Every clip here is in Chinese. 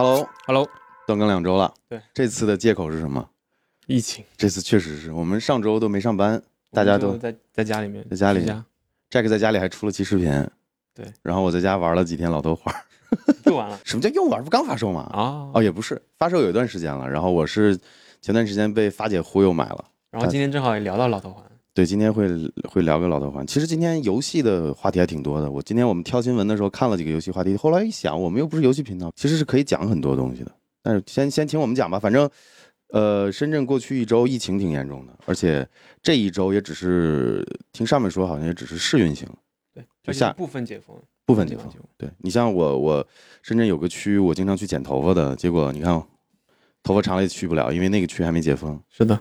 Hello，Hello，断更两周了。对，这次的借口是什么？疫情，这次确实是我们上周都没上班，大家都在在家里面，在家里 Jack 在家里还出了期视频。对，然后我在家玩了几天老头环。又完了什么叫又玩？不刚发售吗？啊。哦，也不是，发售有一段时间了。然后我是前段时间被发姐忽悠买了。然后今天正好也聊到老头环，对，今天会会聊个老头环。其实今天游戏的话题还挺多的。我今天我们挑新闻的时候看了几个游戏话题，后来一想，我们又不是游戏频道，其实是可以讲很多东西的。但是先先请我们讲吧，反正，呃，深圳过去一周疫情挺严重的，而且这一周也只是听上面说好像也只是试运行，对，就下就是部分解封，部分解封。对你像我，我深圳有个区，我经常去剪头发的，结果你看，头发长了也去不了，因为那个区还没解封，是的。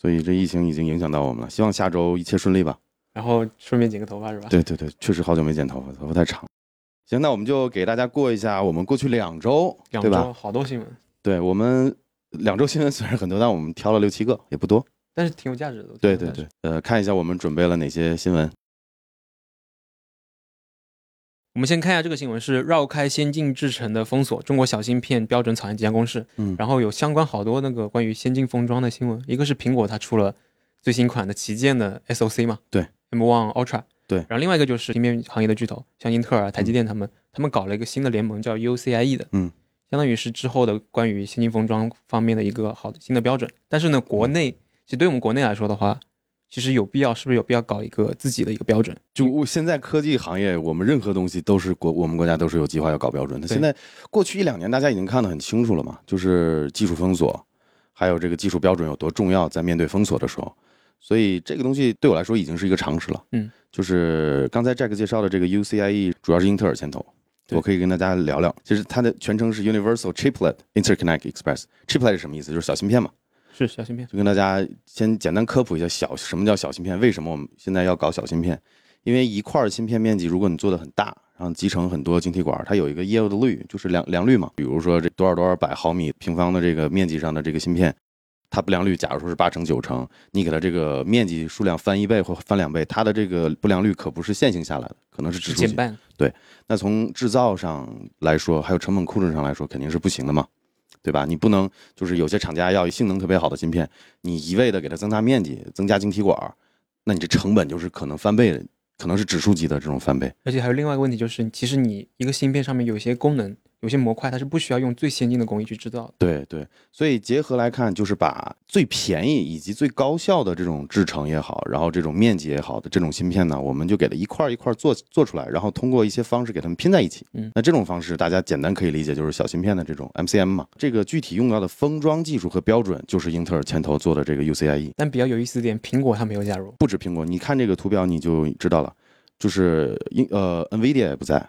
所以这疫情已经影响到我们了。希望下周一切顺利吧。然后顺便剪个头发是吧？对对对，确实好久没剪头发，头发太长。行，那我们就给大家过一下我们过去两周，两？周好多新闻，对我们两周新闻虽然很多，但我们挑了六七个，也不多。但是挺有价值的。对对对，呃，看一下我们准备了哪些新闻。我们先看一下这个新闻，是绕开先进制程的封锁，中国小芯片标准草案即将公示。嗯然后有相关好多那个关于先进封装的新闻，一个是苹果它出了最新款的旗舰的 SOC 嘛，对，M1 Ultra，对然后另外一个就是芯片行业的巨头，像英特尔啊、台积电他们，他们搞了一个新的联盟叫 UCIe 的，嗯，相当于是之后的关于先进封装方面的一个好的新的标准。但是呢，国内其实对我们国内来说的话，其实有必要，是不是有必要搞一个自己的一个标准？就我现在科技行业，我们任何东西都是国，我们国家都是有计划要搞标准的。现在过去一两年，大家已经看得很清楚了嘛，就是技术封锁，还有这个技术标准有多重要，在面对封锁的时候，所以这个东西对我来说已经是一个常识了。嗯，就是刚才 Jack 介绍的这个 UCIe，主要是英特尔牵头。我可以跟大家聊聊，其实它的全称是 Universal Chiplet Interconnect Express。Chiplet 是什么意思？就是小芯片嘛。是小芯片，就跟大家先简单科普一下小什么叫小芯片，为什么我们现在要搞小芯片？因为一块芯片面积，如果你做的很大，然后集成很多晶体管，它有一个业务的率，就是良良率嘛。比如说这多少多少百毫米平方的这个面积上的这个芯片，它不良率假如说是八成九成，你给它这个面积数量翻一倍或翻两倍，它的这个不良率可不是线性下来的，可能是指数减半。那从制造上来说，还有成本控制上来说，肯定是不行的嘛，对吧？你不能就是有些厂家要性能特别好的芯片，你一味的给它增大面积、增加晶体管，那你这成本就是可能翻倍，可能是指数级的这种翻倍。而且还有另外一个问题，就是其实你一个芯片上面有些功能、有些模块，它是不需要用最先进的工艺去制造的。对对，所以结合来看，就是把最便宜以及最高效的这种制成也好，然后这种面积也好的这种芯片呢，我们就给它一块儿一块儿做做出来，然后通过一些方式给它们拼在一起。嗯，那这种方式大家简单可以理解就是小芯片的这种 MCM 嘛。这个具体用到的封装技术和标准，就是英特尔牵头做的这个 UCIe。但比较有意思的点，苹果它没有加入。不止苹果，你看这个图表你就知道了，就是英呃 NVIDIA 也不在，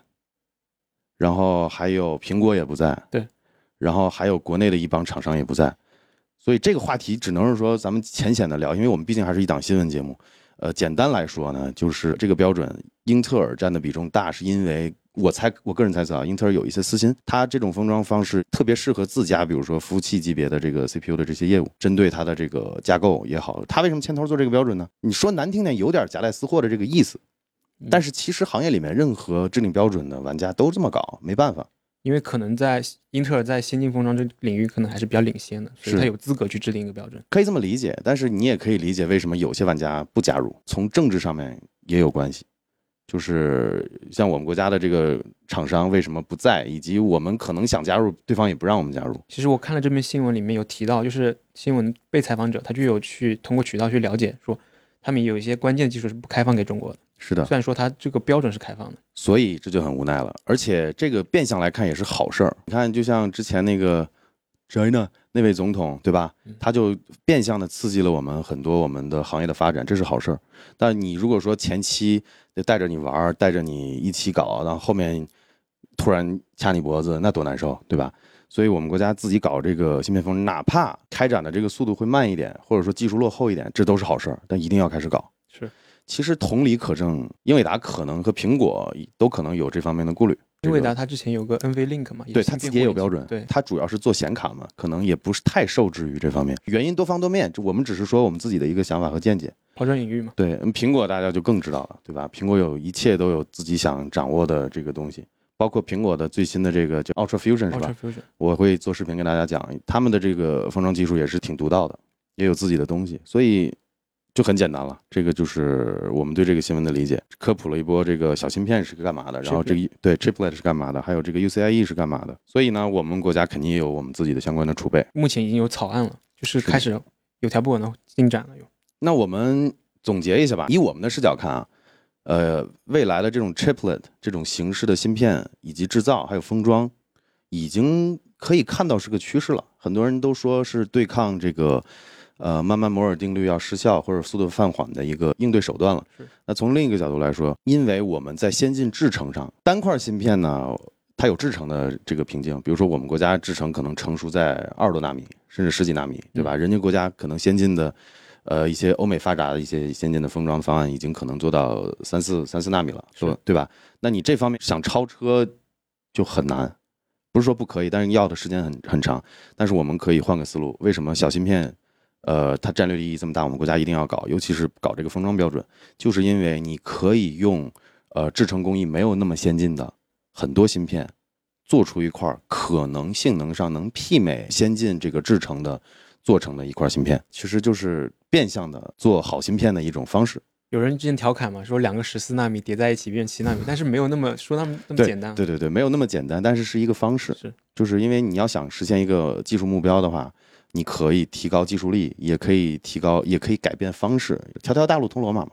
然后还有苹果也不在，对，然后还有国内的一帮厂商也不在，所以这个话题只能是说咱们浅显的聊，因为我们毕竟还是一档新闻节目。呃，简单来说呢，就是这个标准，英特尔占的比重大，是因为我猜我个人猜测啊，英特尔有一些私心，它这种封装方式特别适合自家，比如说服务器级别的这个 CPU 的这些业务，针对它的这个架构也好，它为什么牵头做这个标准呢？你说难听点，有点夹带私货的这个意思，嗯但是其实行业里面任何制定标准的玩家都这么搞，没办法。因为可能在英特尔在先进封装这领域可能还是比较领先的，所以是它有资格去制定一个标准。可以这么理解，但是你也可以理解为什么有些玩家不加入，从政治上面也有关系。就是像我们国家的这个厂商为什么不在，以及我们可能想加入，对方也不让我们加入。其实我看了这篇新闻里面有提到，就是新闻被采访者他就有去通过渠道去了解，说他们有一些关键技术是不开放给中国的，是的，虽然说它这个标准是开放的。所以这就很无奈了。而且这个变相来看也是好事儿。你看，就像之前那个谁呢，那位总统，对吧嗯？他就变相的刺激了我们很多我们的行业的发展，这是好事儿。但你如果说前期就带着你玩儿，带着你一起搞，然后后面突然掐你脖子，那多难受，对吧？所以我们国家自己搞这个芯片封，哪怕开展的这个速度会慢一点，或者说技术落后一点，这都是好事儿。但一定要开始搞。是，其实同理可证，英伟达可能和苹果都可能有这方面的顾虑。英伟达它之前有个 NVLink 嘛，对它自己也有标准，对，它主要是做显卡嘛，可能也不是太受制于这方面。原因多方多面，这我们只是说我们自己的一个想法和见解。抛砖引玉嘛。对，嗯苹果大家就更知道了，对吧？苹果有一切都有自己想掌握的这个东西，包括苹果的最新的这个叫 Ultra Fusion 是吧 Ultra？Fusion，我会做视频跟大家讲，他们的这个封装技术也是挺独到的，也有自己的东西，所以就很简单了。这个就是我们对这个新闻的理解，科普了一波这个小芯片是干嘛的，然后这个对 chiplet 是干嘛的，还有这个 UCIe 是干嘛的。所以呢，我们国家肯定也有我们自己的相关的储备。目前已经有草案了，就是开始有条不紊的进展了。有那我们总结一下吧，以我们的视角看啊，呃，未来的这种 chiplet 这种形式的芯片以及制造还有封装，已经可以看到是个趋势了。很多人都说是对抗这个，呃，慢慢摩尔定律要失效或者速度放缓的一个应对手段了是。那从另一个角度来说，因为我们在先进制程上，单块芯片呢，它有制程的这个瓶颈，比如说我们国家制程可能成熟在二十多纳米，甚至十几纳米，对吧？人家国家可能先进的。呃，一些欧美发达的一些先进的封装方案已经可能做到三四三四纳米了，是对对吧？那你这方面想超车就很难，不是说不可以，但是要的时间很很长。但是我们可以换个思路，为什么小芯片，呃，它战略意义这么大，我们国家一定要搞，尤其是搞这个封装标准，就是因为你可以用呃制程工艺没有那么先进的很多芯片，做出一块可能性能上能媲美先进这个制程的做成的一块芯片，其实就是变相的做好芯片的一种方式。有人之前调侃嘛，说两个十四纳米叠在一起变七纳米，但是没有那么说那么那么简单。对对对，没有那么简单，但是是一个方式。是就是因为你要想实现一个技术目标的话，你可以提高技术力，也可以提高，也可以改变方式，条条大路通罗马嘛。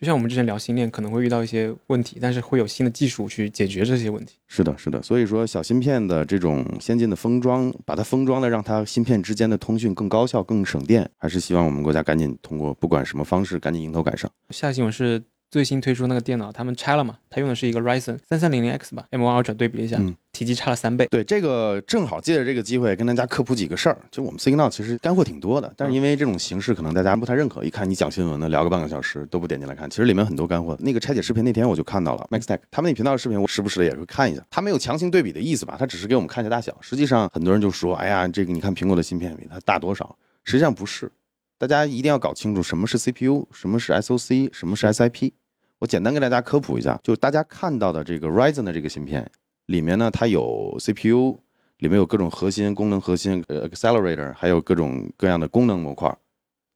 就像我们之前聊星链，可能会遇到一些问题，但是会有新的技术去解决这些问题。是的，是的。所以说，小芯片的这种先进的封装，把它封装的让它芯片之间的通讯更高效、更省电，还是希望我们国家赶紧通过不管什么方式，赶紧迎头赶上。下新闻是最新推出那个电脑，他们拆了嘛？他用的是一个 Ryzen 三三零零 X 吧，M1 Ultra 对比了一下，嗯体积差了三倍。对，这个正好借着这个机会跟大家科普几个事儿。就我们 Signal 其实干货挺多的，但是因为这种形式可能大家不太认可，一看你讲新闻的聊个半个小时都不点进来看，其实里面很多干货。那个拆解视频那天我就看到了 MaxTech 他们那频道的视频，我时不时的也会看一下。他没有强行对比的意思吧？他只是给我们看一下大小。实际上很多人就说，哎呀，这个你看苹果的芯片比它大多少？实际上不是，大家一定要搞清楚什么是 CPU，什么是 SoC，什么是 SIP。我简单跟大家科普一下，就大家看到的这个 Ryzen 的这个芯片里面呢，它有 CPU，里面有各种核心、功能核心、呃 accelerator，还有各种各样的功能模块，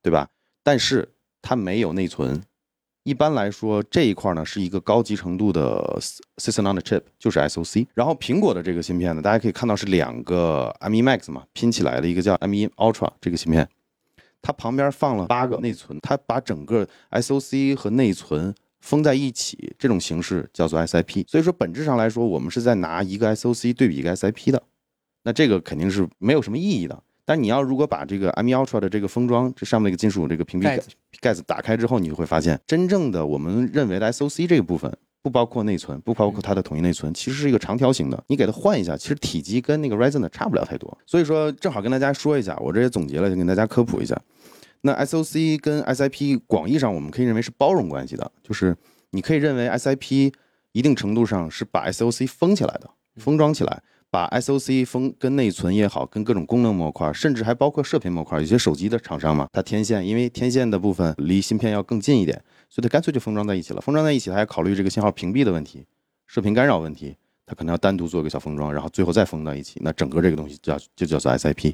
对吧？但是它没有内存。一般来说，这一块呢是一个高级程度的 System on the Chip，就是 SoC。然后苹果的这个芯片呢，大家可以看到是两个 M1 Max 嘛拼起来的一个叫 M1 Ultra 这个芯片，它旁边放了八个内存，它把整个 SoC 和内存封在一起，这种形式叫做 SIP。所以说本质上来说，我们是在拿一个 SoC 对比一个 SIP 的，那这个肯定是没有什么意义的。但你要如果把这个 M1 Ultra 的这个封装，这上面那个金属这个屏蔽盖子盖子打开之后，你就会发现，真正的我们认为的 SoC 这个部分，不包括内存，不包括它的统一内存，其实是一个长条形的。你给它换一下，其实体积跟那个 Ryzen 的差不了太多。所以说，正好跟大家说一下，我这也总结了，跟大家科普一下。那 SoC 跟 SIP 广义上我们可以认为是包容关系的，就是你可以认为 SIP 一定程度上是把 SoC 封起来的，封装起来。把 SOC 封跟内存也好，跟各种功能模块，甚至还包括射频模块，有些手机的厂商嘛，它天线，因为天线的部分离芯片要更近一点，所以它干脆就封装在一起了。封装在一起，它要考虑这个信号屏蔽的问题、射频干扰问题，它可能要单独做一个小封装，然后最后再封到一起。那整个这个东西叫就叫做 SIP。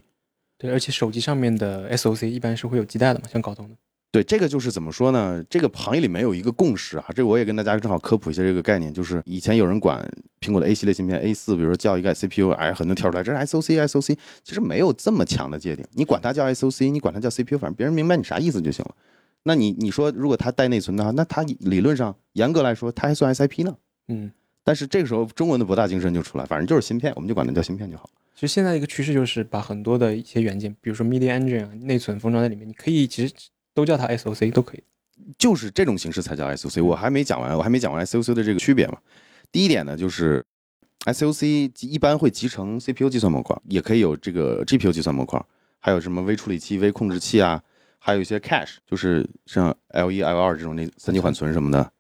对，而且手机上面的 SOC 一般是会有基带的嘛，像高通的。对，这个就是怎么说呢？这个行业里面有一个共识啊。这个我也跟大家正好科普一下这个概念，就是以前有人管苹果的 A 系列芯片 A 四，比如说叫一个 CPU，哎，很多跳出来这是 SOC SOC，其实没有这么强的界定。你管它叫 SOC，你管它叫 CPU，反正别人明白你啥意思就行了。那你你说如果它带内存的话，那它理论上严格来说它还算 SIP 呢。嗯，但是这个时候中文的博大精深就出来，反正就是芯片，我们就管它叫芯片就好。其实现在一个趋势就是把很多的一些元件，比如说 Media Engine 啊，内存封装在里面，你可以其实都叫它 SOC 都可以。就是这种形式才叫 SOC。我还没讲完，我还没讲完 SOC 的这个区别嘛。第一点呢，就是 SOC 一般会集成 CPU 计算模块，也可以有这个 GPU 计算模块，还有什么微处理器、微控制器啊，还有一些 cache，就是像 L 一、L 二这种那三级缓存什么的，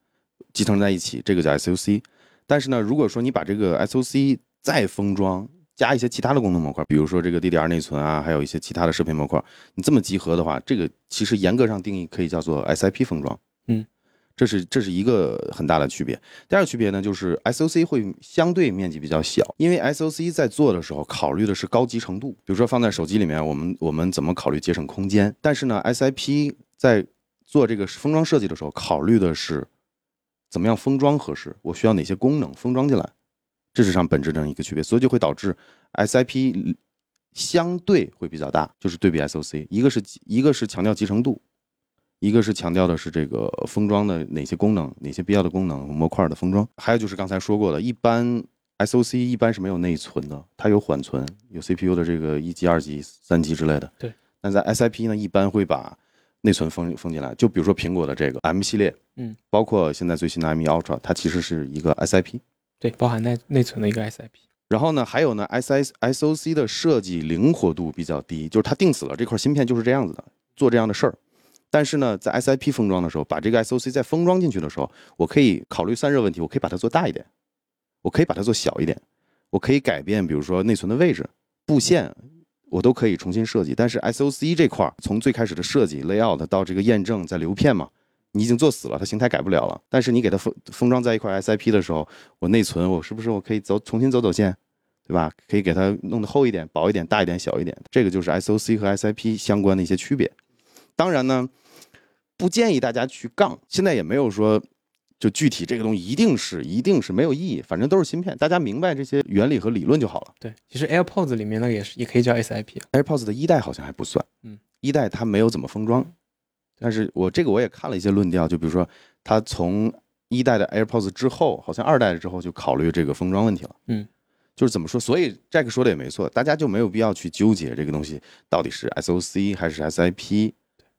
集成在一起，这个叫 SOC。但是呢，如果说你把这个 SOC 再封装，加一些其他的功能模块，比如说这个 DDR 内存啊，还有一些其他的射频模块，你这么集合的话，这个其实严格上定义可以叫做 SIP 封装。嗯，这是这是一个很大的区别。第二个区别呢，就是 SOC 会相对面积比较小，因为 SOC 在做的时候考虑的是高级程度，比如说放在手机里面，我们我们怎么考虑节省空间？但是呢，SIP 在做这个封装设计的时候，考虑的是怎么样封装合适，我需要哪些功能封装进来，这是上本质的一个区别，所以就会导致 SIP 相对会比较大，就是对比 SOC，一个是一个是强调集成度，一个是强调的是这个封装的哪些功能，哪些必要的功能，模块的封装，还有就是刚才说过的，一般 SOC 一般是没有内存的，它有缓存，有 CPU 的这个一级、二级、三级之类的。对，但在 SIP 呢，一般会把内存封封进来，就比如说苹果的这个 M 系列，嗯，包括现在最新的 M1 Ultra，它其实是一个 SIP。对，包含内内存的一个 SIP。然后呢，还有呢，S S S O C 的设计灵活度比较低，就是它定死了这块芯片就是这样子的，做这样的事儿。但是呢，在 S I P 封装的时候，把这个 S O C 再封装进去的时候，我可以考虑散热问题，我可以把它做大一点，我可以把它做小一点，我可以改变，比如说内存的位置、布线，我都可以重新设计。但是 S O C 这块儿，从最开始的设计 layout 到这个验证，再流片嘛，你已经做死了，它形态改不了了。但是你给它封封装在一块 S I P 的时候，我内存我是不是我可以走重新走走线？对吧？可以给它弄得厚一点、薄一点、大一点、小一点，这个就是 SOC 和 SIP 相关的一些区别。当然呢，不建议大家去杠。现在也没有说，就具体这个东西一定是、一定是没有意义，反正都是芯片，大家明白这些原理和理论就好了。对，其实 AirPods 里面那个也是，也可以叫 SIP。AirPods 的一代好像还不算，嗯，一代它没有怎么封装，但是我这个我也看了一些论调，就比如说它从一代的 AirPods 之后，好像二代之后就考虑这个封装问题了，嗯。就是怎么说，所以 Jack 说的也没错，大家就没有必要去纠结这个东西到底是 SOC 还是 SIP。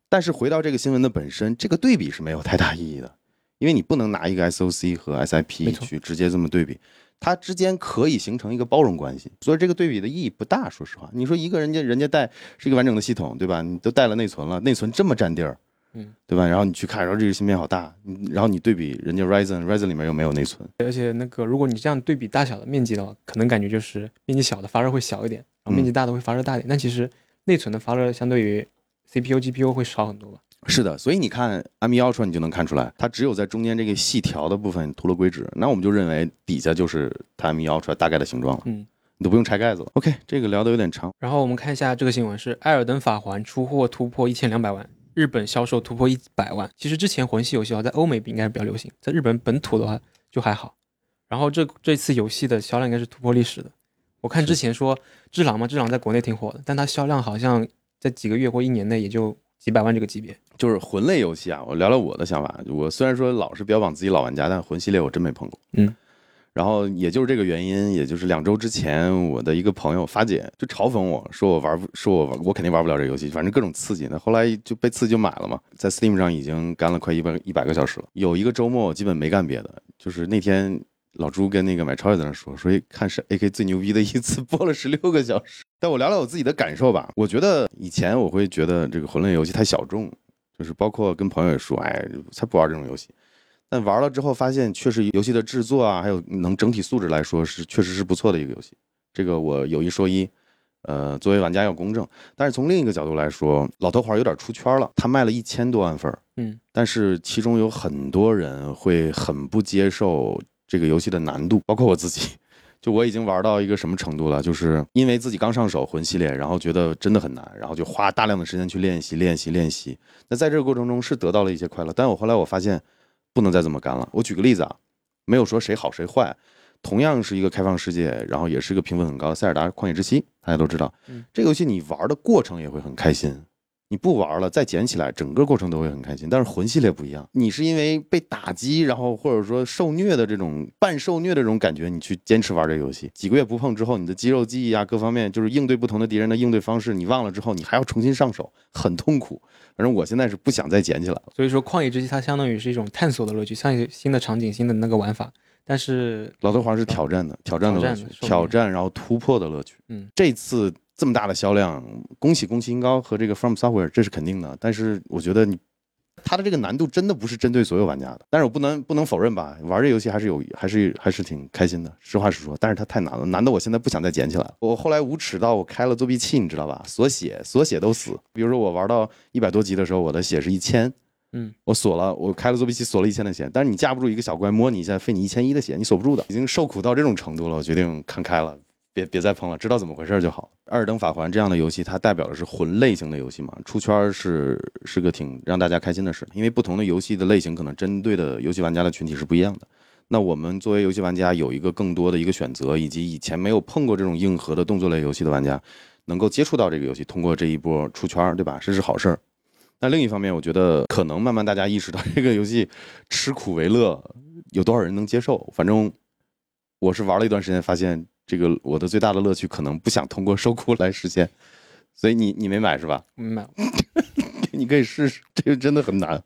但是回到这个新闻的本身，这个对比是没有太大意义的，因为你不能拿一个 SOC 和 SIP 去直接这么对比，它之间可以形成一个包容关系，所以这个对比的意义不大。说实话，你说一个人家人家带是一个完整的系统，对吧？你都带了内存了，内存这么占地儿，嗯，对吧？然后你去看，然后这个芯片好大，你然后你对比人家 Ryzen，Ryzen 里面又没有内存，而且那个，如果你这样对比大小的面积的话，可能感觉就是面积小的发热会小一点，然后面积大的会发热大一点。但其实内存的发热相对于 CPU、GPU 会少很多吧？是的，所以你看 M1 Ultra 你就能看出来，它只有在中间这个细条的部分涂了硅脂，那我们就认为底下就是它 M1 Ultra 大概的形状了，嗯，你都不用拆盖子了。OK，这个聊的有点长，然后我们看一下这个新闻是艾尔登法环出货突破一千两百万，日本销售突破一百万。其实之前魂系游戏啊，在欧美应该是比较流行，在日本本土的话就还好。然后这这次游戏的销量应该是突破历史的。我看之前说《智狼》嘛，《智狼》在国内挺火的，但它销量好像在几个月或一年内也就几百万这个级别。就是魂类游戏啊，我聊聊我的想法。我虽然说老是标榜自己老玩家，但魂系列我真没碰过。嗯，然后也就是这个原因，也就是两周之前，我的一个朋友发姐就嘲讽我说我玩不，说我我肯定玩不了这游戏，反正各种刺激。那后来就被刺激就买了嘛，在 Steam 上已经干了快一百一百个小时了。有一个周末我基本没干别的，就是那天老朱跟那个买超也在那说，说看是 AK 最牛逼的一次播了十六个小时。但我聊聊我自己的感受吧，我觉得以前我会觉得这个魂类游戏太小众。就是包括跟朋友也说，哎，才不玩这种游戏。但玩了之后发现，确实游戏的制作啊，还有能整体素质来说是确实是不错的一个游戏。这个我有一说一，呃，作为玩家要公正。但是从另一个角度来说，老头环有点出圈了，他卖了一千多万份，嗯，但是其中有很多人会很不接受这个游戏的难度，包括我自己。就我已经玩到一个什么程度了，就是因为自己刚上手魂系列，然后觉得真的很难，然后就花大量的时间去练习、练习、练习。那在这个过程中是得到了一些快乐，但我后来我发现不能再这么干了。我举个例子啊，没有说谁好谁坏，同样是一个开放世界，然后也是一个评分很高的《塞尔达：旷野之息》，大家都知道，嗯这个游戏你玩的过程也会很开心。你不玩了，再捡起来，整个过程都会很开心。但是魂系列不一样，你是因为被打击，然后或者说受虐的这种半受虐的这种感觉，你去坚持玩这个游戏。几个月不碰之后，你的肌肉记忆啊，各方面就是应对不同的敌人的应对方式，你忘了之后，你还要重新上手，很痛苦。反正我现在是不想再捡起来了。所以说旷野之息它相当于是一种探索的乐趣，像一个新的场景、新的那个玩法。但是老头环是挑战的，挑战的乐趣挑战然后突破的乐趣。嗯，这次这么大的销量，恭喜恭喜英高和这个 From Software，这是肯定的。但是我觉得你它的这个难度真的不是针对所有玩家的。但是我不能不能否认吧，玩这游戏还是有还是还是挺开心的，实话实说。但是它太难了，难的我现在不想再捡起来了。我后来无耻到我开了作弊器，你知道吧？锁血锁血都死。比如说我玩到一百多级的时候，我的血是一千。嗯，我锁了，我开了作弊器锁了一千的血，但是你架不住一个小怪摸你一下费你一千一的血，你锁不住的，已经受苦到这种程度了，我决定看开了。别别再碰了，知道怎么回事就好。《艾尔登法环》这样的游戏，它代表的是魂类型的游戏嘛，出圈是是个挺让大家开心的事，因为不同的游戏的类型可能针对的游戏玩家的群体是不一样的。那我们作为游戏玩家，有一个更多的一个选择，以及以前没有碰过这种硬核的动作类游戏的玩家，能够接触到这个游戏，通过这一波出圈，对吧？这是好事儿。那另一方面，我觉得可能慢慢大家意识到这个游戏吃苦为乐，有多少人能接受？反正我是玩了一段时间，发现。这个我的最大的乐趣可能不想通过受苦来实现，所以你你没买是吧？没买，你可以试试，这个真的很难，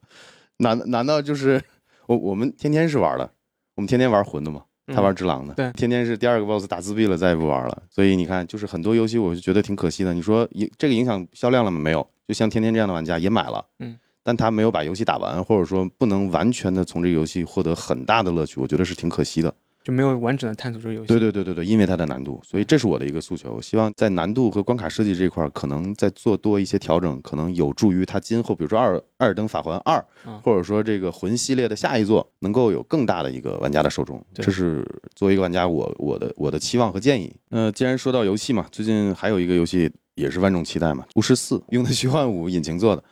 难难道就是我我们天天是玩的，我们天天玩魂的嘛，他玩只狼的，对，天天是第二个 boss 打自闭了，再也不玩了。所以你看，就是很多游戏我就觉得挺可惜的。你说影这个影响销量了吗？没有，就像天天这样的玩家也买了，嗯，但他没有把游戏打完，或者说不能完全的从这个游戏获得很大的乐趣，我觉得是挺可惜的。就没有完整的探索这个游戏。对对对对对，因为它的难度，所以这是我的一个诉求。希望在难度和关卡设计这一块，可能再做多一些调整，可能有助于它今后，比如说《二二尔登法环二》，或者说这个魂系列的下一座，能够有更大的一个玩家的受众。这是作为一个玩家，我我的我的期望和建议。那既然说到游戏嘛，最近还有一个游戏也是万众期待嘛，《巫师四》用的 虚幻五引擎做的，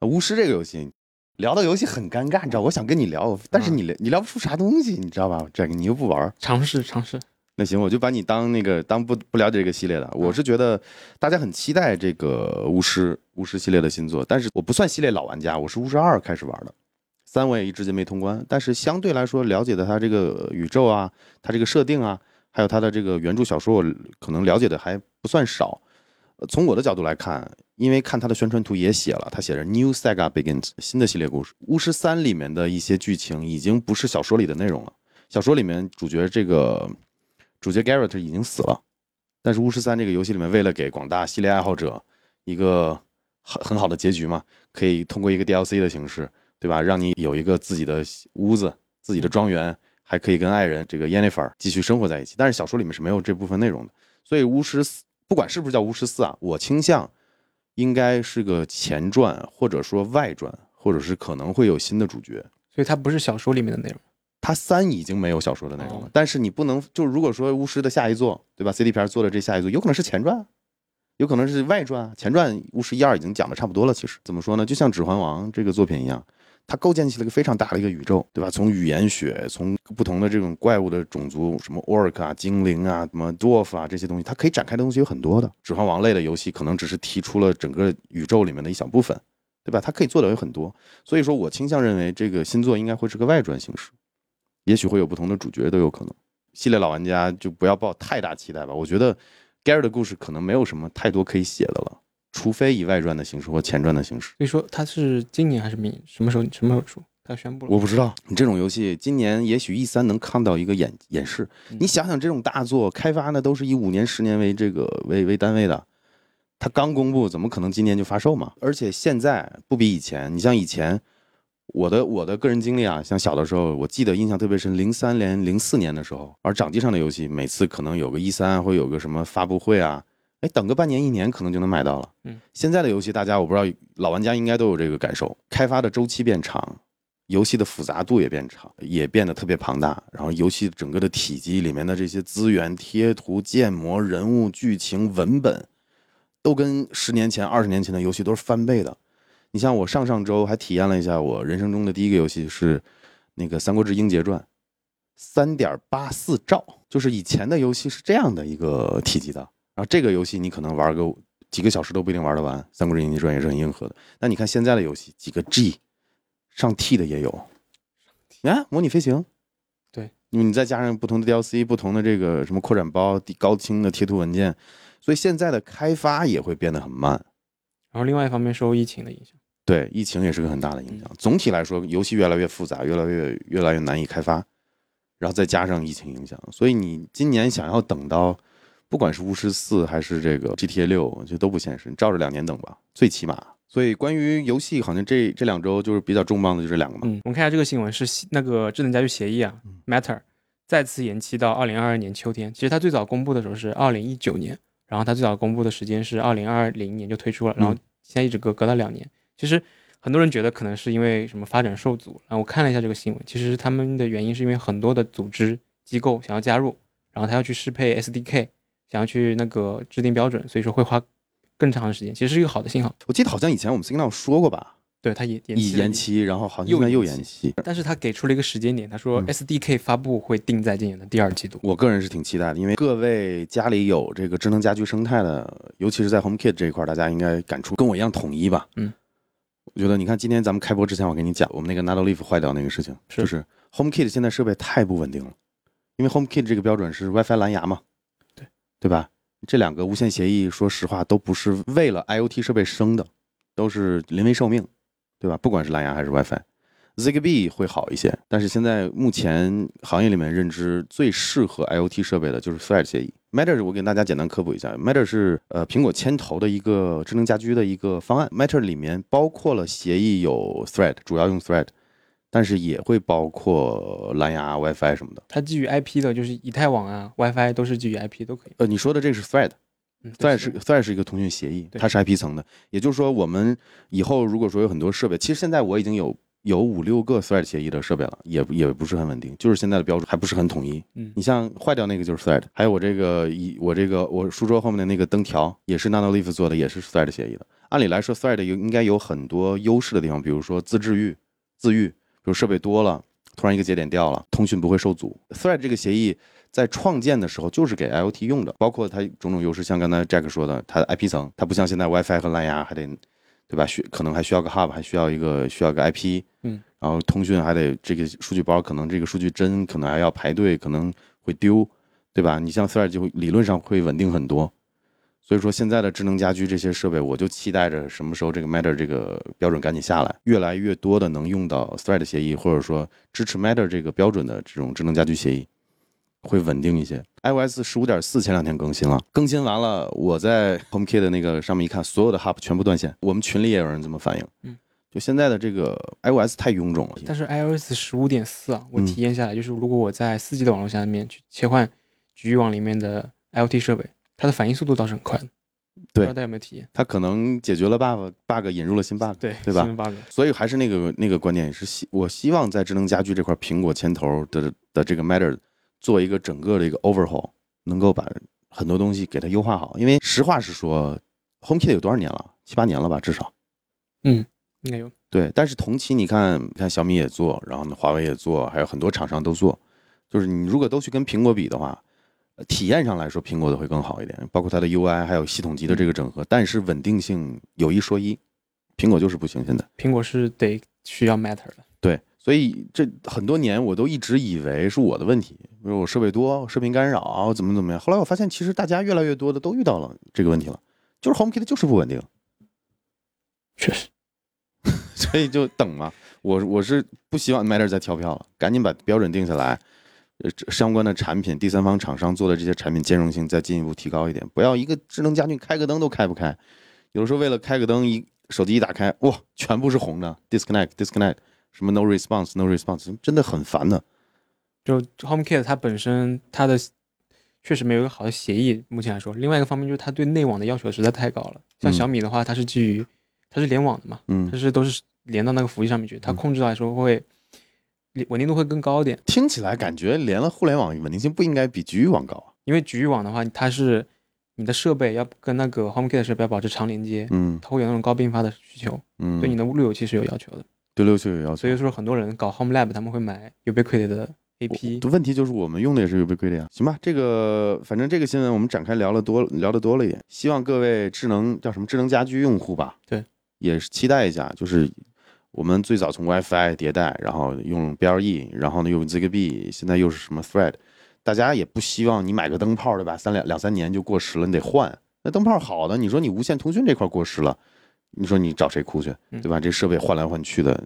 《巫师》这个游戏。聊到游戏很尴尬，你知道？我想跟你聊，但是你聊你聊不出啥东西，你知道吧？这个你又不玩，尝试尝试。那行，我就把你当那个当不不了解这个系列的。我是觉得大家很期待这个巫师巫师系列的新作，但是我不算系列老玩家，我是巫师二开始玩的，三我也一直就没通关。但是相对来说，了解的它这个宇宙啊，它这个设定啊，还有它的这个原著小说，我可能了解的还不算少。从我的角度来看，因为看他的宣传图也写了，他写着 New Saga Begins，新的系列故事。巫师三里面的一些剧情已经不是小说里的内容了。小说里面主角这个主角 Garrett 已经死了，但是巫师三这个游戏里面，为了给广大系列爱好者一个很很好的结局嘛，可以通过一个 DLC 的形式，对吧？让你有一个自己的屋子、自己的庄园，还可以跟爱人这个 Yennefer 继续生活在一起。但是小说里面是没有这部分内容的，所以巫师四。不管是不是叫巫师四啊，我倾向应该是个前传，或者说外传，或者是可能会有新的主角。所以它不是小说里面的内容。它三已经没有小说的内容了，但是你不能就如果说巫师的下一座，对吧？C D 片做的这下一座，有可能是前传，有可能是外传。前传巫师一二已经讲的差不多了。其实怎么说呢？就像《指环王》这个作品一样。它构建起了一个非常大的一个宇宙，对吧？从语言学，从不同的这种怪物的种族，什么 orc 啊、精灵啊、什么 dwarf 啊这些东西，它可以展开的东西有很多的。指环王类的游戏可能只是提出了整个宇宙里面的一小部分，对吧？它可以做的有很多。所以说我倾向认为这个新作应该会是个外传形式，也许会有不同的主角都有可能。系列老玩家就不要抱太大期待吧。我觉得 Gary 的故事可能没有什么太多可以写的了。除非以外传的形式或前传的形式，所以说它是今年还是明年？什么时候什么时候出？他宣布了？我不知道。你这种游戏今年也许 E 三能看到一个演演示。你想想，这种大作开发呢，都是以五年、十年为这个为为单位的。它刚公布，怎么可能今年就发售嘛？而且现在不比以前。你像以前，我的我的个人经历啊，像小的时候，我记得印象特别深，零三年、零四年的时候，而掌机上的游戏，每次可能有个 E 三会有个什么发布会啊。哎，等个半年一年可能就能买到了。嗯，现在的游戏大家我不知道，老玩家应该都有这个感受，开发的周期变长，游戏的复杂度也变长，也变得特别庞大。然后游戏整个的体积里面的这些资源、贴图、建模、人物、剧情、文本，都跟十年前、二十年前的游戏都是翻倍的。你像我上上周还体验了一下，我人生中的第一个游戏是那个《三国志英杰传》，三点八四兆，就是以前的游戏是这样的一个体积的。然后这个游戏你可能玩个几个小时都不一定玩得完，《三国志英杰传》也是很硬核的。那你看现在的游戏，几个 G 上 T 的也有，啊，模拟飞行，对，因为你再加上不同的 DLC、不同的这个什么扩展包、高清的贴图文件，所以现在的开发也会变得很慢。然后另外一方面受疫情的影响，对，疫情也是个很大的影响。总体来说，游戏越来越复杂，越来越越来越难以开发，然后再加上疫情影响，所以你今年想要等到。不管是巫师四还是这个 GTA 六，我觉得都不现实。你照着两年等吧，最起码。所以关于游戏，好像这这两周就是比较重磅的，就这两个嘛。嗯，我们看一下这个新闻，是那个智能家居协议啊，Matter 再次延期到二零二二年秋天。其实它最早公布的时候是二零一九年，然后它最早公布的时间是二零二零年就推出了，然后现在一直隔隔了两年。其实。很多人觉得可能是因为什么发展受阻，然后我看了一下这个新闻，其实他们的原因是因为很多的组织机构想要加入，然后他要去适配 SDK，想要去那个制定标准，所以说会花更长的时间，其实是一个好的信号。我记得好像以前我们 Signal 说过吧，对，它也延期延期，然后好像现在又延期。但是他给出了一个时间点，他说嗯 SDK 发布会定在今年的第二季度。我个人是挺期待的，因为各位家里有这个智能家居生态的，尤其是在 HomeKit 这一块，大家应该感触跟我一样统一吧。嗯，我觉得你看今天咱们开播之前，我跟你讲我们那个 n a d o Leaf 坏掉那个事情，是就是 HomeKit 现在设备太不稳定了，因为 HomeKit 这个标准是 WiFi 蓝牙嘛，对吧？这两个无线协议，说实话都不是为了 IoT 设备生的，都是临危受命，对吧？不管是蓝牙还是 WiFi。Zigbee 会好一些，但是现在目前行业里面认知最适合 IoT 设备的就是 Thread 协议。Matter 我给大家简单科普一下，Matter 是呃苹果牵头的一个智能家居的一个方案。Matter 里面包括了协议有 Thread，主要用 Thread，但是也会包括蓝牙、WiFi 什么的。它基于 IP 的，就是以太网啊、WiFi 都是基于 IP 都可以。呃，你说的这个是 Thread。嗯 Thread 是 Thread 是一个通讯协议，它是 IP 层的，也就是说，我们以后如果说有很多设备，其实现在我已经有有五六个 Thread 协议的设备了，也也不是很稳定，就是现在的标准还不是很统一。嗯你像坏掉那个就是 Thread，还有我这个一我这个我书桌后面的那个灯条也是 Nano Leaf 做的，也是 Thread 协议的。按理来说，Thread 有应该有很多优势的地方，比如说自治愈、自愈，比如设备多了，突然一个节点掉了，通讯不会受阻。Thread 这个协议在创建的时候就是给 IoT 用的，包括它种种优势，像刚才 Jack 说的，它的 IP 层，它不像现在 WiFi 和蓝牙还得，对吧？需可能还需要个 Hub，还需要一个需要个 IP，嗯，然后通讯还得这个数据包，可能这个数据帧可能还要排队，可能会丢，对吧？你像 Thread 就会理论上会稳定很多。所以说，现在的智能家居这些设备，我就期待着什么时候这个 Matter 这个标准赶紧下来，越来越多的能用到 Thread 协议，或者说支持 Matter 这个标准的这种智能家居协议，会稳定一些。iOS 十五点四前两天更新了，更新完了，我在 HomeKit 的那个上面一看，所有的 Hub 全部断线。我们群里也有人这么反映，嗯，就现在的这个 iOS 太臃肿了。但是 iOS 十五点四啊，我嗯体验下来就是，如果我在四 G 的网络下面去切换局域网里面的 IoT 设备，它的反应速度倒是很快的。不知道大家有没有体验？它可能解决了 bug bug，引入了新 bug，对对吧新 bug 所以还是那个那个观点，是希我希望在智能家居这块，苹果牵头的的这个 Matter 做一个整个的一个 overhaul，能够把很多东西给它优化好。因为实话实说，HomeKit 有多少年了？七八年了吧，至少。嗯应该有。对，但是同期你看，你看小米也做，然后呢，华为也做，还有很多厂商都做。就是你如果都去跟苹果比的话，呃体验上来说，苹果的会更好一点，包括它的 UI 还有系统级的这个整合。但是稳定性有一说一，苹果就是不行。现在苹果是得需要 Matter 的。对，所以这很多年我都一直以为是我的问题，比如我设备多、射频干扰怎么怎么样。后来我发现，其实大家越来越多的都遇到了这个问题了，就是 HomeKit 就是不稳定。确实，所以就等嘛。我我是不希望 Matter 再跳票了，赶紧把标准定下来，呃，这相关的产品、第三方厂商做的这些产品兼容性再进一步提高一点，不要一个智能家居开个灯都开不开，有的时候为了开个灯，一手机一打开，哇，全部是红的，disconnect disconnect，什么 no response no response，真的很烦的。就 HomeKit 它本身它的确实没有一个好的协议，目前来说。另外一个方面就是它对内网的要求实在太高了。像嗯小米的话，它是基于它是联网的嘛，嗯它，是都是连到那个服务器上面去，它嗯控制来说会稳定度会更高一点。听起来感觉连了互联网稳定性不应该比局域网高啊。因为局域网的话，它是你的设备要跟那个 HomeKit 的设备要保持长连接，嗯它会有那种高并发的需求，嗯，对你的路由器是有要求的。对路由器有要求所以。说很多人搞 Home Lab 他们会买 Ubiquiti 的 AP，我问题就是我们用的也是 Ubiquiti 啊。行吧，这个反正这个新闻我们展开聊了多聊的多了一点，希望各位智能叫什么智能家居用户吧，对，也是期待一下，就是我们最早从 WiFi 迭代，然后用 BLE，然后呢用 Zigbee，现在又是什么 Thread，大家也不希望你买个灯泡对吧，三两两三年就过时了，你得换。那灯泡好的，你说你无线通讯这块过时了，你说你找谁哭去，嗯对吧？这设备换来换去的，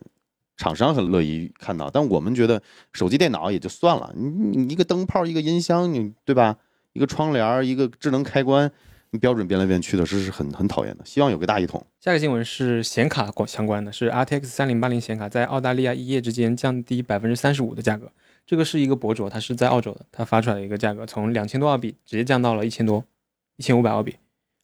厂商很乐意看到，但我们觉得手机、电脑也就算了，你你一个灯泡、一个音箱，你对吧？一个窗帘、一个智能开关，你标准变来变去的，这是很很讨厌的。希望有个大一统。下个新闻是显卡关相关的，是 RTX 三零八零显卡在澳大利亚一夜之间降低百分之三十五的价格。这个是一个博主，他是在澳洲的，他发出来的一个价格从两千多澳币直接降到了一千多，一千五百澳币。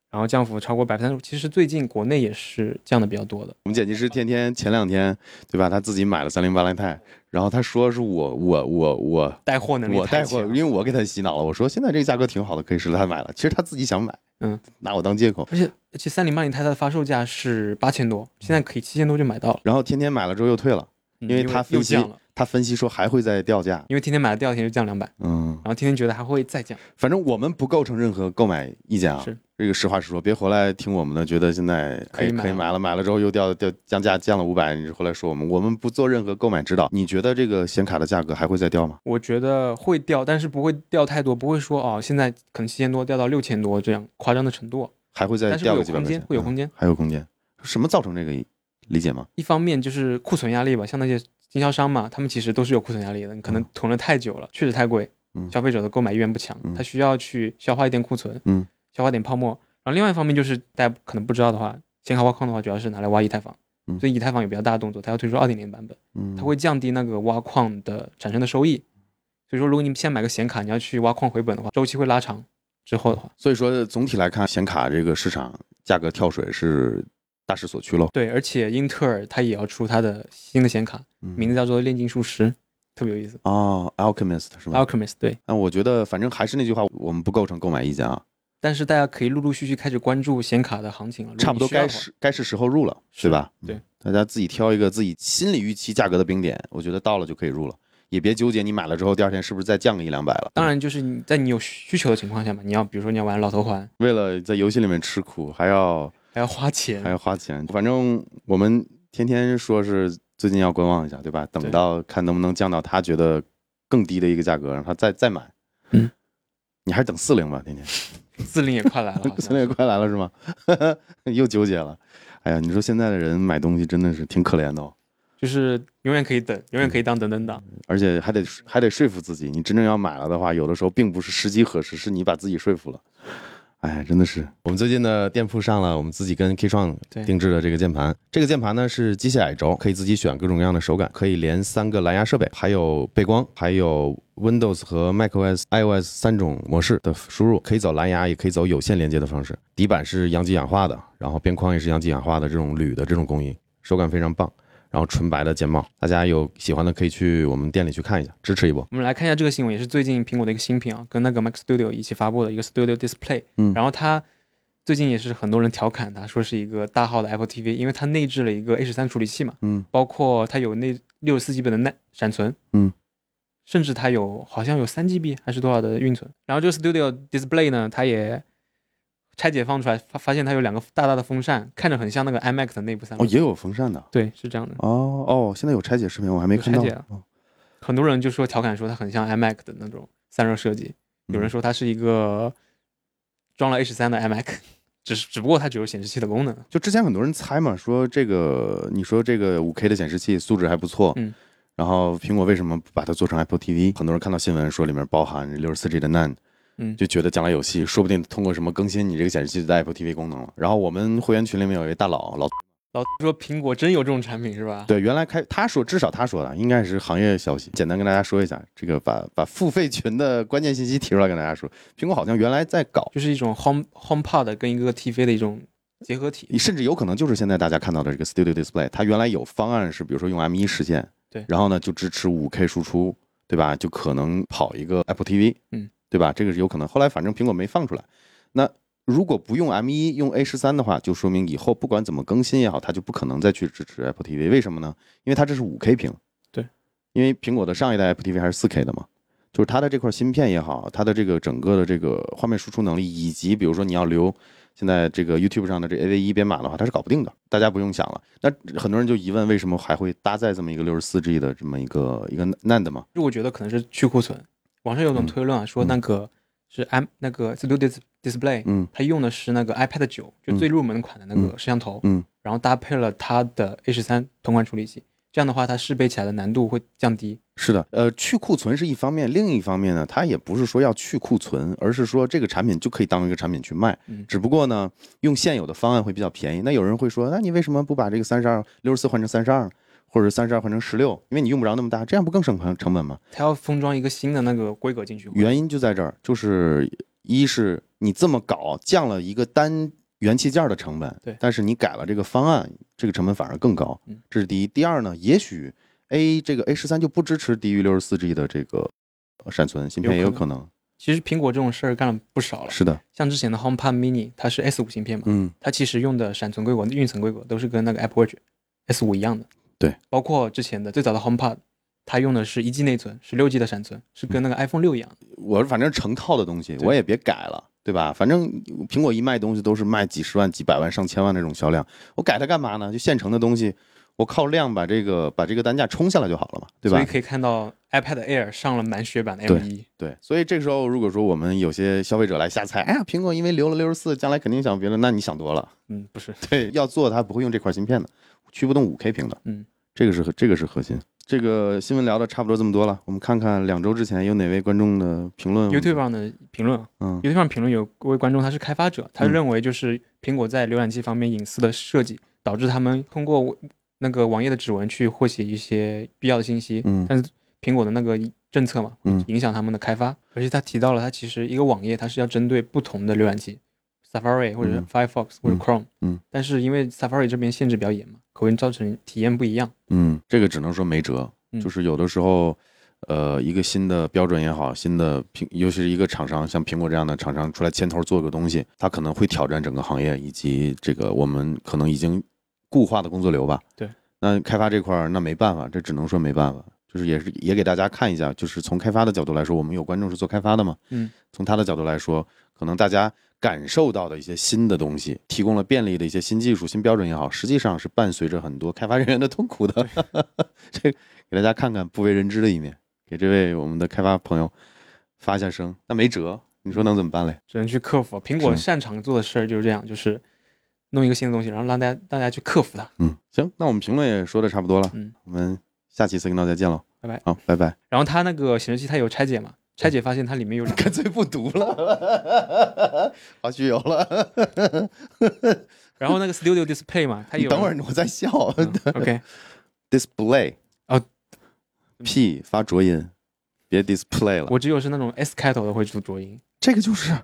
然后降幅超过百分之三十五。其实最近国内也是降的比较多的。我们剪辑师天天前两天，对吧？他自己买了三零八零钛，然后他说是我我我我带货能力我带货，因为我给他洗脑了。我说现在这个价格挺好的，可以试了。他买了，其实他自己想买，嗯，拿我当借口。而且而且三零八零钛它的发售价是八千多，现在可以七千多就买到了，然后天天买了之后又退了，嗯因为他又分析降了，他分析说还会再掉价。因为天天买了第二天就降两百，嗯，然后天天觉得还会再降，反正我们不构成任何购买意见啊。是这个实话实说，别回来听我们的，觉得现在哎可以可以买了，买了之后又掉掉降价降了五百，你回来说我们，我们不做任何购买指导。你觉得这个显卡的价格还会再掉吗？我觉得会掉，但是不会掉太多，不会说哦，现在可能七千多掉到六千多这样夸张的程度，还会再掉个几百块钱？空间，会有嗯空间。还有空间。什么造成这个？理解吗？一方面就是库存压力吧，像那些经销商嘛，他们其实都是有库存压力的，你可能囤了太久了，确实太贵，嗯消费者的购买意愿不强嗯，他需要去消化一点库存，嗯，消化点泡沫。然后另外一方面就是大家可能不知道的话，显卡挖矿的话主要是拿来挖以太坊，嗯所以以太坊有比较大的动作，它要推出二点零版本，嗯，它会降低那个挖矿的产生的收益。所以说，如果你先买个显卡，你要去挖矿回本的话，周期会拉长。之后的话，所以说总体来看，显卡这个市场价格跳水是大势所趋喽。对，而且英特尔它也要出它的新的显卡，名字叫做炼金术师，特别有意思。哦，Alchemist 是吗？Alchemist 对，那我觉得反正还是那句话，我们不构成购买意见啊。但是大家可以陆陆续续开始关注显卡的行情了，差不多该是该是时候入了，是对吧？对嗯，大家自己挑一个自己心理预期价格的冰点，我觉得到了就可以入了，也别纠结你买了之后第二天是不是再降个一两百了。当然，就是你在你有需求的情况下嘛，你要比如说你要玩老头环，为了在游戏里面吃苦，还要还要花钱还，要花钱，反正我们天天说是最近要观望一下，对吧？等到看能不能降到他觉得更低的一个价格，让他再再买。嗯，你还是等四零吧，天天。四零也快来了，四零也快来了是吗？又纠结了。哎呀，你说现在的人买东西真的是挺可怜的哦。就是永远可以等，永远可以当等等党。而且还得还得说服自己，你真正要买了的话，有的时候并不是时机合适，是你把自己说服了。哎，真的是。我们最近的店铺上了我们自己跟 K 创定制的这个键盘，这个键盘呢是机械矮轴，可以自己选各种各样的手感，可以连三个蓝牙设备，还有背光，还有 Windows 和 macOS、iOS 三种模式的输入，可以走蓝牙，也可以走有线连接的方式。底板是阳极氧化的，然后边框也是阳极氧化的这种铝的这种工艺，手感非常棒。然后纯白的键帽，大家有喜欢的可以去我们店里去看一下，支持一波。我们来看一下这个新闻，也是最近苹果的一个新品啊，跟那个 Mac Studio 一起发布的一个 Studio Display。嗯然后它最近也是很多人调侃它，说是一个大号的 Apple TV，因为它内置了一个 A 十三处理器嘛，嗯包括它有那六十四 GB 的内闪存，嗯，甚至它有好像有三 GB 还是多少的运存。然后这个 Studio Display 呢，它也拆解放出来，发发现它有两个大大的风扇，看着很像那个 iMac 的内部散热。哦，也有风扇的。对，是这样的。哦哦，现在有拆解视频，我还没看到拆解很多人就说调侃说它很像 iMac 的那种散热设计，有人嗯说它是一个装了 A 十三的 iMac，只是只不过它只有显示器的功能。就之前很多人猜嘛，说这个你说这个五 K 的显示器素质还不错，嗯，然后苹果为什么不把它做成 Apple TV？很多人看到新闻说里面包含六十四 G 的 NAND，嗯，就觉得将来有戏，说不定通过什么更新，你这个显示器就带 Apple TV 功能了。然后我们会员群里面有一位大佬老老说苹果真有这种产品是吧？对，原来开他说，至少他说的应该是行业消息。简单跟大家说一下，这个把把付费群的关键信息提出来跟大家说，苹果好像原来在搞，就是一种 Home HomePod 跟一个 TV 的一种结合体。甚至有可能就是现在大家看到的这个 Studio Display，它原来有方案是，比如说用 M1 实现，对然后呢就支持 5K 输出，对吧？就可能跑一个 Apple TV，嗯，对吧？这个是有可能。后来反正苹果没放出来。那如果不用 M1，用 A 十三的话，就说明以后不管怎么更新也好，它就不可能再去支持 Apple TV。为什么呢？因为它这是 5K 屏。对，因为苹果的上一代 Apple TV 还是 4K 的嘛，就是它的这块芯片也好，它的这个整个的这个画面输出能力，以及比如说你要留现在这个 YouTube 上的这 AV1 编码的话，它是搞不定的。大家不用想了。那很多人就疑问，为什么还会搭载这么一个 64G 的这么一个一个 NAND 嘛？就我觉得可能是去库存。网上有种嗯。推论啊，说那个是 M 那个 Studio Dis- Display，嗯。它用的是那个 iPad 九，就最入门款的那个摄像头，嗯。然后搭配了它的 A 十三同款处理器，这样的话它适配起来的难度会降低。是的，呃，去库存是一方面，另一方面呢，它也不是说要去库存，而是说这个产品就可以当一个产品去卖。嗯。只不过呢，用现有的方案会比较便宜。那有人会说，那你为什么不把这个三十二六十四换成三十二，或者三十二换成十六？因为你用不着那么大，这样不更省成成本吗？它要封装一个新的那个规格进去。原因就在这儿，就是一是你这么搞降了一个单元器件的成本，对但是你改了这个方案，这个成本反而更高嗯，这是第一。第二呢，也许 A 这个 A 十三就不支持低于六十四 G 的这个呃闪存芯片，也有可有可能。其实苹果这种事儿干了不少了，是的，像之前的 HomePod Mini，它是 S 五芯片嘛，嗯，它其实用的闪存规格、运存规格都是跟那个 Apple Watch S 五一样的。对，包括之前的最早的 HomePod，它用的是一 G 内存，十六 G 的闪存，是跟那个 iPhone 六一样的。我反正成套的东西，我也别改了，对吧？反正苹果一卖东西都是卖几十万、几百万、上千万那种销量，我改它干嘛呢？就现成的东西，我靠量把这个把这个单价冲下来就好了嘛，对吧所以？可以看到 iPad Air 上了满血版的对 M 一，对，所以这个时候如果说我们有些消费者来瞎猜，哎呀，苹果因为留了六十四，将来肯定想别的，那你想多了。嗯，不是，对，要做它不会用这块芯片的，驱不动五 K 屏的，嗯，这个是这个是核心。这个新闻聊的差不多这么多了，我们看看两周之前有哪位观众的评论。YouTube 上的评论嗯，YouTube 上评论有位观众他是开发者，他嗯认为就是苹果在浏览器方面隐私的设计，导致他们通过那个网页的指纹去获取一些必要的信息，嗯但是苹果的那个政策嘛，嗯影响他们的开发。而且他提到了，他其实一个网页它是要针对不同的浏览器，Safari 或者 Firefox 或者嗯 Chrome，嗯但是因为 Safari 这边限制比较严嘛，口音造成体验不一样。嗯，这个只能说没辙，嗯就是有的时候，呃，一个新的标准也好，新的苹，尤其是一个厂商，像苹果这样的厂商出来牵头做个东西，它可能会挑战整个行业以及这个我们可能已经固化的工作流吧。对，那开发这块儿那没办法，这只能说没办法。就是也是也给大家看一下，就是从开发的角度来说，我们有观众是做开发的嘛，嗯，从他的角度来说，可能大家感受到的一些新的东西，提供了便利的一些新技术、新标准也好，实际上是伴随着很多开发人员的痛苦的。这给大家看看不为人知的一面，给这位我们的开发朋友发一下声。那没辙，你说能怎么办嘞？只能去克服。苹果擅长做的事儿就是这样，就是弄一个新的东西，然后让大家大家去克服它。嗯，行，那我们评论也说的差不多了，嗯，我们下期 signal 再见喽，拜拜。好，拜拜。然后它那个显示器它有拆解嘛，拆解发现它里面有两 干脆不读了，好虚有了。然后那个 Studio Display 嘛，它有等会儿我在笑。嗯 OK，display 哦 p 发浊音，别 display 了。我只有是那种 S 开头的会出浊音。这个就是